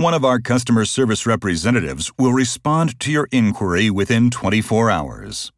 One of our customer service representatives will respond to your inquiry within 24 hours.